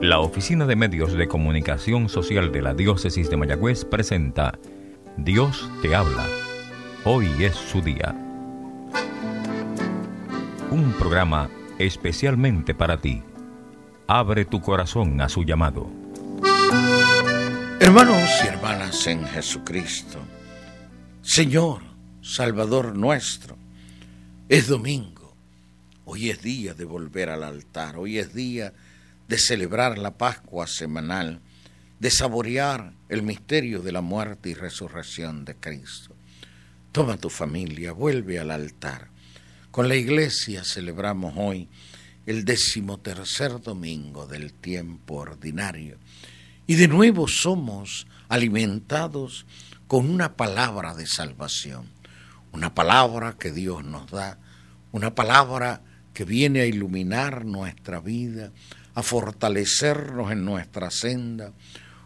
La Oficina de Medios de Comunicación Social de la Diócesis de Mayagüez presenta Dios te habla. Hoy es su día. Un programa especialmente para ti. Abre tu corazón a su llamado. Hermanos y hermanas en Jesucristo, Señor, Salvador nuestro, es domingo. Hoy es día de volver al altar. Hoy es día de celebrar la Pascua semanal, de saborear el misterio de la muerte y resurrección de Cristo. Toma tu familia, vuelve al altar. Con la iglesia celebramos hoy el decimotercer domingo del tiempo ordinario y de nuevo somos alimentados con una palabra de salvación, una palabra que Dios nos da, una palabra que viene a iluminar nuestra vida, a fortalecernos en nuestra senda,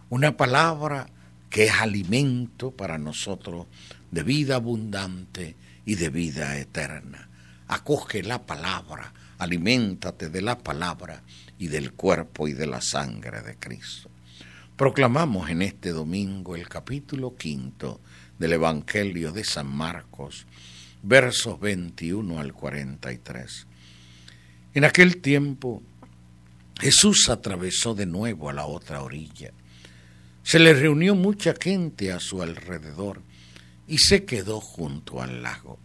una palabra que es alimento para nosotros de vida abundante y de vida eterna. Acoge la palabra, aliméntate de la palabra y del cuerpo y de la sangre de Cristo. Proclamamos en este domingo el capítulo quinto del Evangelio de San Marcos, versos 21 al 43. En aquel tiempo Jesús atravesó de nuevo a la otra orilla. Se le reunió mucha gente a su alrededor y se quedó junto al lago.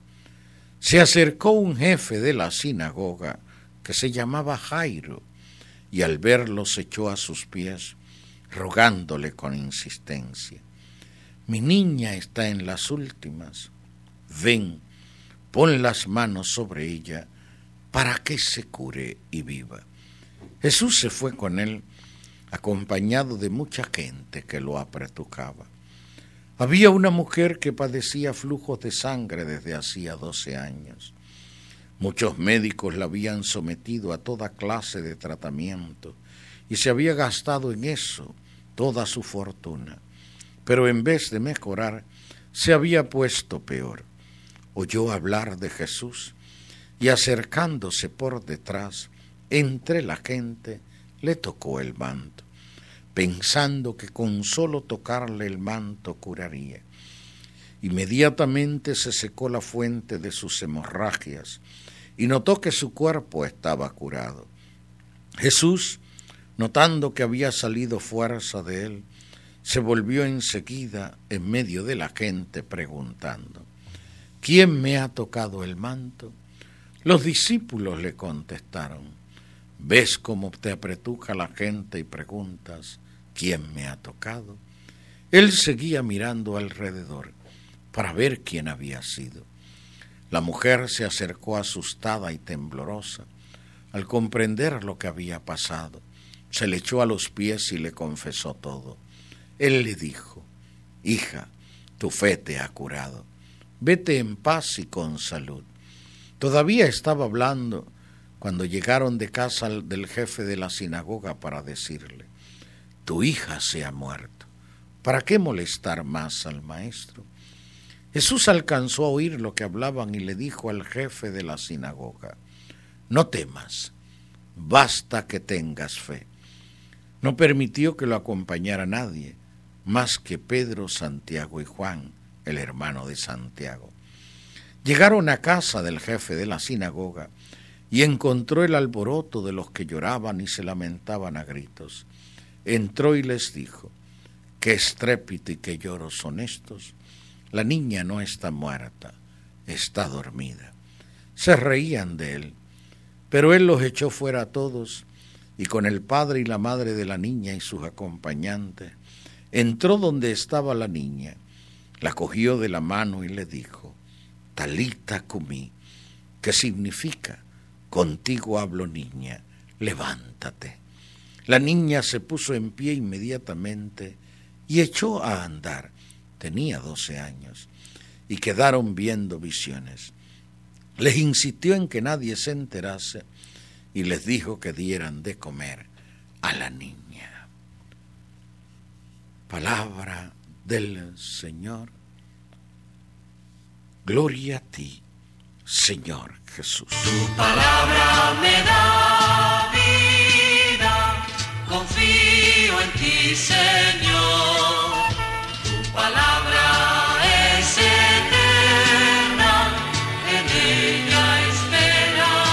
Se acercó un jefe de la sinagoga que se llamaba Jairo y al verlo se echó a sus pies, rogándole con insistencia. Mi niña está en las últimas. Ven, pon las manos sobre ella para que se cure y viva. Jesús se fue con él, acompañado de mucha gente que lo apretucaba. Había una mujer que padecía flujos de sangre desde hacía doce años. Muchos médicos la habían sometido a toda clase de tratamiento y se había gastado en eso toda su fortuna. Pero en vez de mejorar, se había puesto peor. Oyó hablar de Jesús y acercándose por detrás, entre la gente, le tocó el manto, pensando que con solo tocarle el manto curaría. Inmediatamente se secó la fuente de sus hemorragias y notó que su cuerpo estaba curado. Jesús, notando que había salido fuerza de él, se volvió enseguida en medio de la gente preguntando, ¿quién me ha tocado el manto? Los discípulos le contestaron, ves cómo te apretuja la gente y preguntas, ¿quién me ha tocado? Él seguía mirando alrededor para ver quién había sido. La mujer se acercó asustada y temblorosa al comprender lo que había pasado. Se le echó a los pies y le confesó todo. Él le dijo, Hija, tu fe te ha curado. Vete en paz y con salud. Todavía estaba hablando cuando llegaron de casa del jefe de la sinagoga para decirle, tu hija se ha muerto. ¿Para qué molestar más al maestro? Jesús alcanzó a oír lo que hablaban y le dijo al jefe de la sinagoga, no temas, basta que tengas fe. No permitió que lo acompañara nadie, más que Pedro, Santiago y Juan, el hermano de Santiago. Llegaron a casa del jefe de la sinagoga y encontró el alboroto de los que lloraban y se lamentaban a gritos. Entró y les dijo, qué estrépito y qué lloro son estos. La niña no está muerta, está dormida. Se reían de él, pero él los echó fuera a todos y con el padre y la madre de la niña y sus acompañantes, entró donde estaba la niña, la cogió de la mano y le dijo, Talita cumí, ¿qué significa? Contigo hablo niña, levántate. La niña se puso en pie inmediatamente y echó a andar. Tenía doce años y quedaron viendo visiones. Les insistió en que nadie se enterase y les dijo que dieran de comer a la niña. Palabra del Señor. Gloria a ti, Señor Jesús. Tu palabra me da vida, confío en ti, Señor. Tu palabra es eterna, en ella esperaré.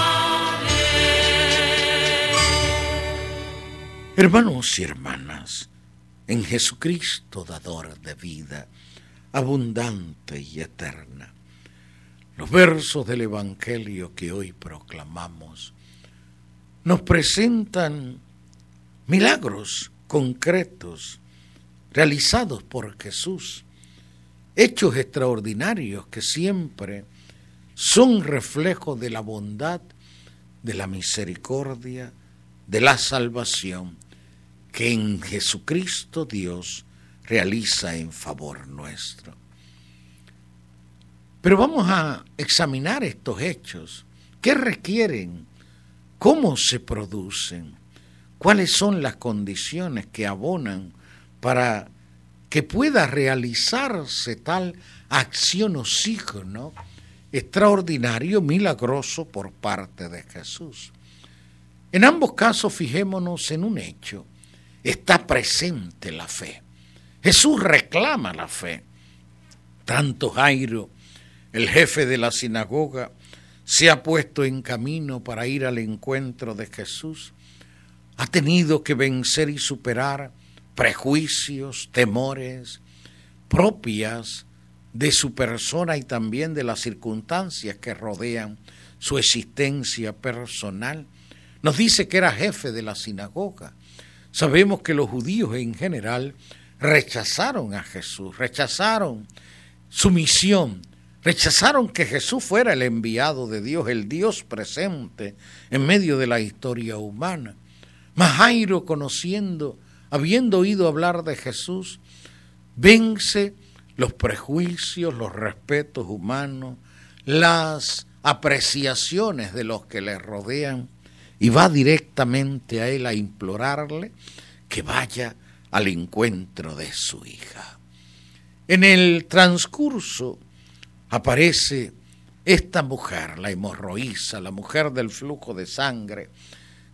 Hermanos y hermanas, en Jesucristo, dador de vida, abundante y eterna. Los versos del Evangelio que hoy proclamamos nos presentan milagros concretos realizados por Jesús, hechos extraordinarios que siempre son reflejo de la bondad, de la misericordia, de la salvación que en Jesucristo Dios realiza en favor nuestro. Pero vamos a examinar estos hechos. ¿Qué requieren? ¿Cómo se producen? ¿Cuáles son las condiciones que abonan para que pueda realizarse tal acción o extraordinario, milagroso por parte de Jesús? En ambos casos fijémonos en un hecho. Está presente la fe. Jesús reclama la fe. Tanto Jairo, el jefe de la sinagoga, se ha puesto en camino para ir al encuentro de Jesús. Ha tenido que vencer y superar prejuicios, temores propias de su persona y también de las circunstancias que rodean su existencia personal. Nos dice que era jefe de la sinagoga. Sabemos que los judíos en general rechazaron a Jesús, rechazaron su misión, rechazaron que Jesús fuera el enviado de Dios, el Dios presente en medio de la historia humana. Mas Jairo, conociendo, habiendo oído hablar de Jesús, vence los prejuicios, los respetos humanos, las apreciaciones de los que le rodean y va directamente a él a implorarle que vaya al encuentro de su hija. En el transcurso aparece esta mujer, la hemorroísa, la mujer del flujo de sangre,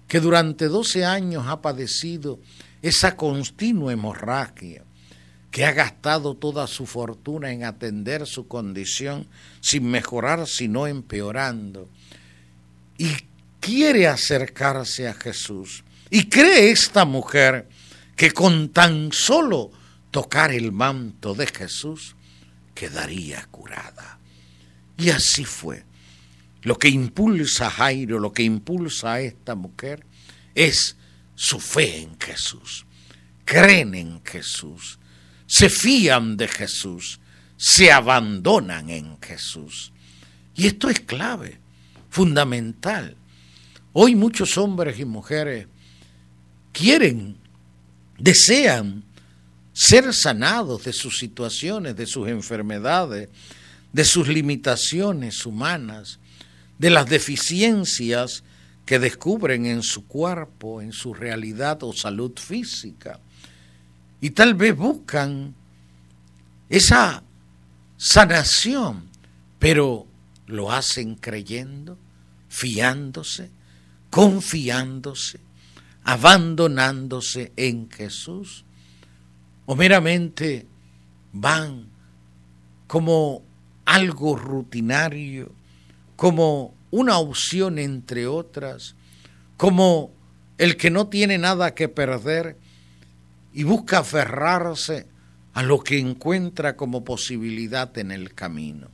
que durante 12 años ha padecido esa continua hemorragia, que ha gastado toda su fortuna en atender su condición sin mejorar, sino empeorando, y quiere acercarse a Jesús. Y cree esta mujer que con tan solo tocar el manto de Jesús quedaría curada. Y así fue. Lo que impulsa a Jairo, lo que impulsa a esta mujer es su fe en Jesús. Creen en Jesús, se fían de Jesús, se abandonan en Jesús. Y esto es clave, fundamental. Hoy muchos hombres y mujeres quieren desean ser sanados de sus situaciones, de sus enfermedades, de sus limitaciones humanas, de las deficiencias que descubren en su cuerpo, en su realidad o salud física. Y tal vez buscan esa sanación, pero lo hacen creyendo, fiándose, confiándose abandonándose en Jesús, o meramente van como algo rutinario, como una opción entre otras, como el que no tiene nada que perder y busca aferrarse a lo que encuentra como posibilidad en el camino.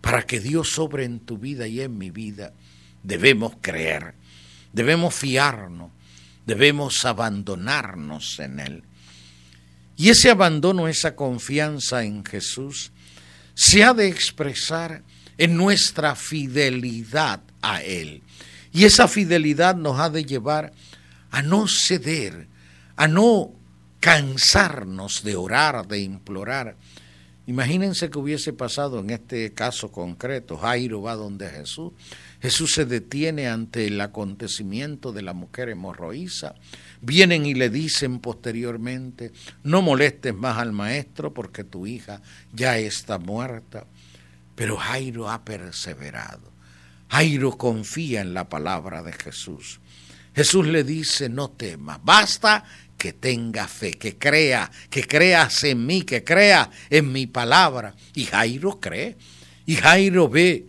Para que Dios sobre en tu vida y en mi vida, debemos creer, debemos fiarnos, debemos abandonarnos en Él. Y ese abandono, esa confianza en Jesús, se ha de expresar en nuestra fidelidad a Él. Y esa fidelidad nos ha de llevar a no ceder, a no cansarnos de orar, de implorar. Imagínense que hubiese pasado en este caso concreto. Jairo va donde Jesús Jesús se detiene ante el acontecimiento de la mujer hemorroísa. Vienen y le dicen posteriormente, no molestes más al maestro porque tu hija ya está muerta. Pero Jairo ha perseverado. Jairo confía en la palabra de Jesús. Jesús le dice, no temas, basta que tenga fe, que crea, que creas en mí, que crea en mi palabra. Y Jairo cree, y Jairo ve,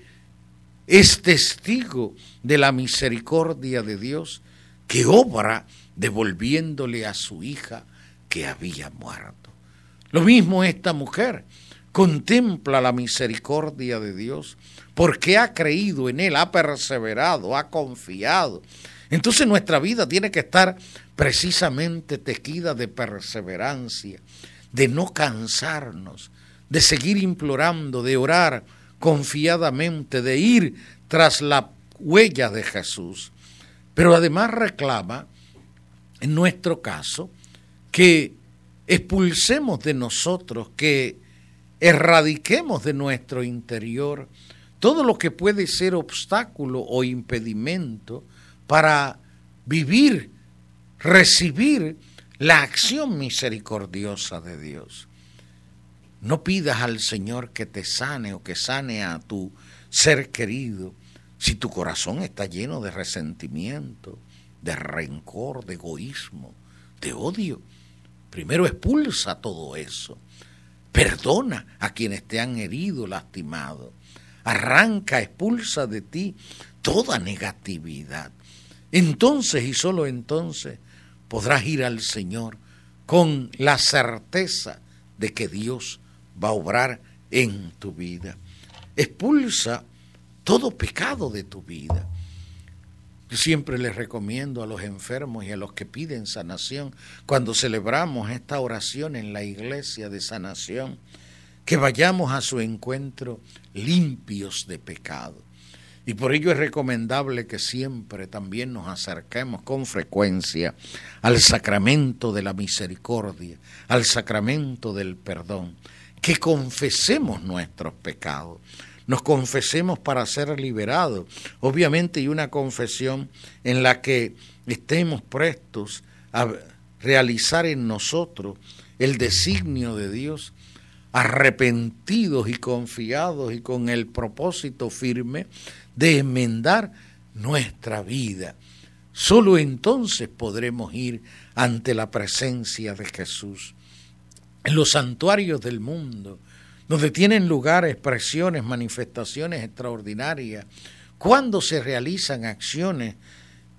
es testigo de la misericordia de Dios que obra devolviéndole a su hija que había muerto. Lo mismo esta mujer contempla la misericordia de Dios porque ha creído en Él, ha perseverado, ha confiado. Entonces nuestra vida tiene que estar precisamente tequida de perseverancia, de no cansarnos, de seguir implorando, de orar confiadamente, de ir tras la huella de Jesús. Pero además reclama, en nuestro caso, que expulsemos de nosotros, que erradiquemos de nuestro interior todo lo que puede ser obstáculo o impedimento para vivir, recibir la acción misericordiosa de Dios. No pidas al Señor que te sane o que sane a tu ser querido si tu corazón está lleno de resentimiento, de rencor, de egoísmo, de odio. Primero expulsa todo eso. Perdona a quienes te han herido, lastimado arranca, expulsa de ti toda negatividad. Entonces y solo entonces podrás ir al Señor con la certeza de que Dios va a obrar en tu vida. Expulsa todo pecado de tu vida. Siempre les recomiendo a los enfermos y a los que piden sanación, cuando celebramos esta oración en la iglesia de sanación, que vayamos a su encuentro limpios de pecado. Y por ello es recomendable que siempre también nos acerquemos con frecuencia al sacramento de la misericordia, al sacramento del perdón, que confesemos nuestros pecados, nos confesemos para ser liberados, obviamente y una confesión en la que estemos prestos a realizar en nosotros el designio de Dios arrepentidos y confiados y con el propósito firme de enmendar nuestra vida. Solo entonces podremos ir ante la presencia de Jesús. En los santuarios del mundo, donde tienen lugar expresiones, manifestaciones extraordinarias, cuando se realizan acciones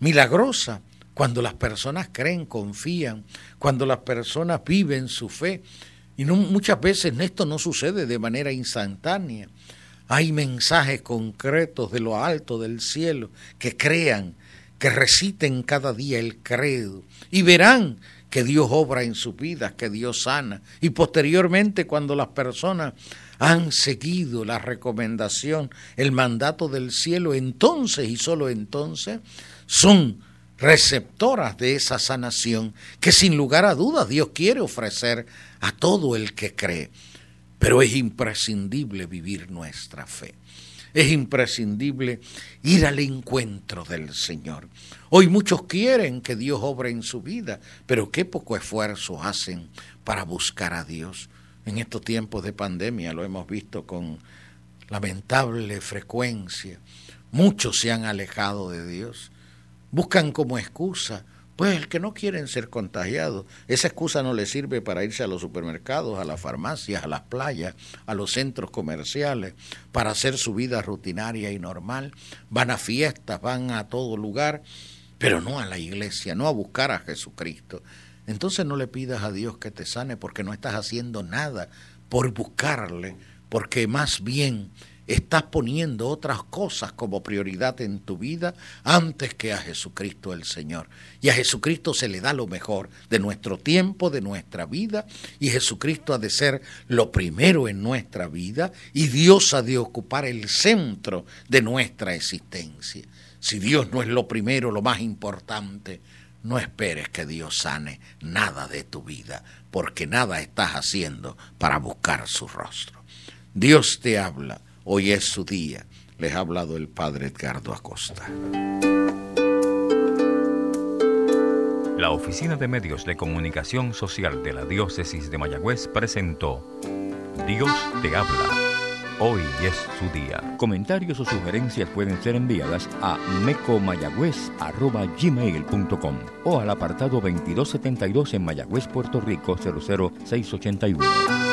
milagrosas, cuando las personas creen, confían, cuando las personas viven su fe, y no, muchas veces esto no sucede de manera instantánea. Hay mensajes concretos de lo alto del cielo que crean, que reciten cada día el credo y verán que Dios obra en sus vidas, que Dios sana. Y posteriormente cuando las personas han seguido la recomendación, el mandato del cielo, entonces y solo entonces son receptoras de esa sanación que sin lugar a dudas Dios quiere ofrecer a todo el que cree. Pero es imprescindible vivir nuestra fe. Es imprescindible ir al encuentro del Señor. Hoy muchos quieren que Dios obre en su vida, pero qué poco esfuerzo hacen para buscar a Dios. En estos tiempos de pandemia lo hemos visto con lamentable frecuencia. Muchos se han alejado de Dios buscan como excusa, pues el que no quieren ser contagiados, esa excusa no les sirve para irse a los supermercados, a las farmacias, a las playas, a los centros comerciales, para hacer su vida rutinaria y normal, van a fiestas, van a todo lugar, pero no a la iglesia, no a buscar a Jesucristo. Entonces no le pidas a Dios que te sane porque no estás haciendo nada por buscarle, porque más bien estás poniendo otras cosas como prioridad en tu vida antes que a Jesucristo el Señor. Y a Jesucristo se le da lo mejor de nuestro tiempo, de nuestra vida, y Jesucristo ha de ser lo primero en nuestra vida, y Dios ha de ocupar el centro de nuestra existencia. Si Dios no es lo primero, lo más importante, no esperes que Dios sane nada de tu vida, porque nada estás haciendo para buscar su rostro. Dios te habla Hoy es su día. Les ha hablado el padre Edgardo Acosta. La Oficina de Medios de Comunicación Social de la Diócesis de Mayagüez presentó Dios te habla Hoy es su día. Comentarios o sugerencias pueden ser enviadas a mecomayagüez.gmail.com o al apartado 2272 en Mayagüez, Puerto Rico 00681.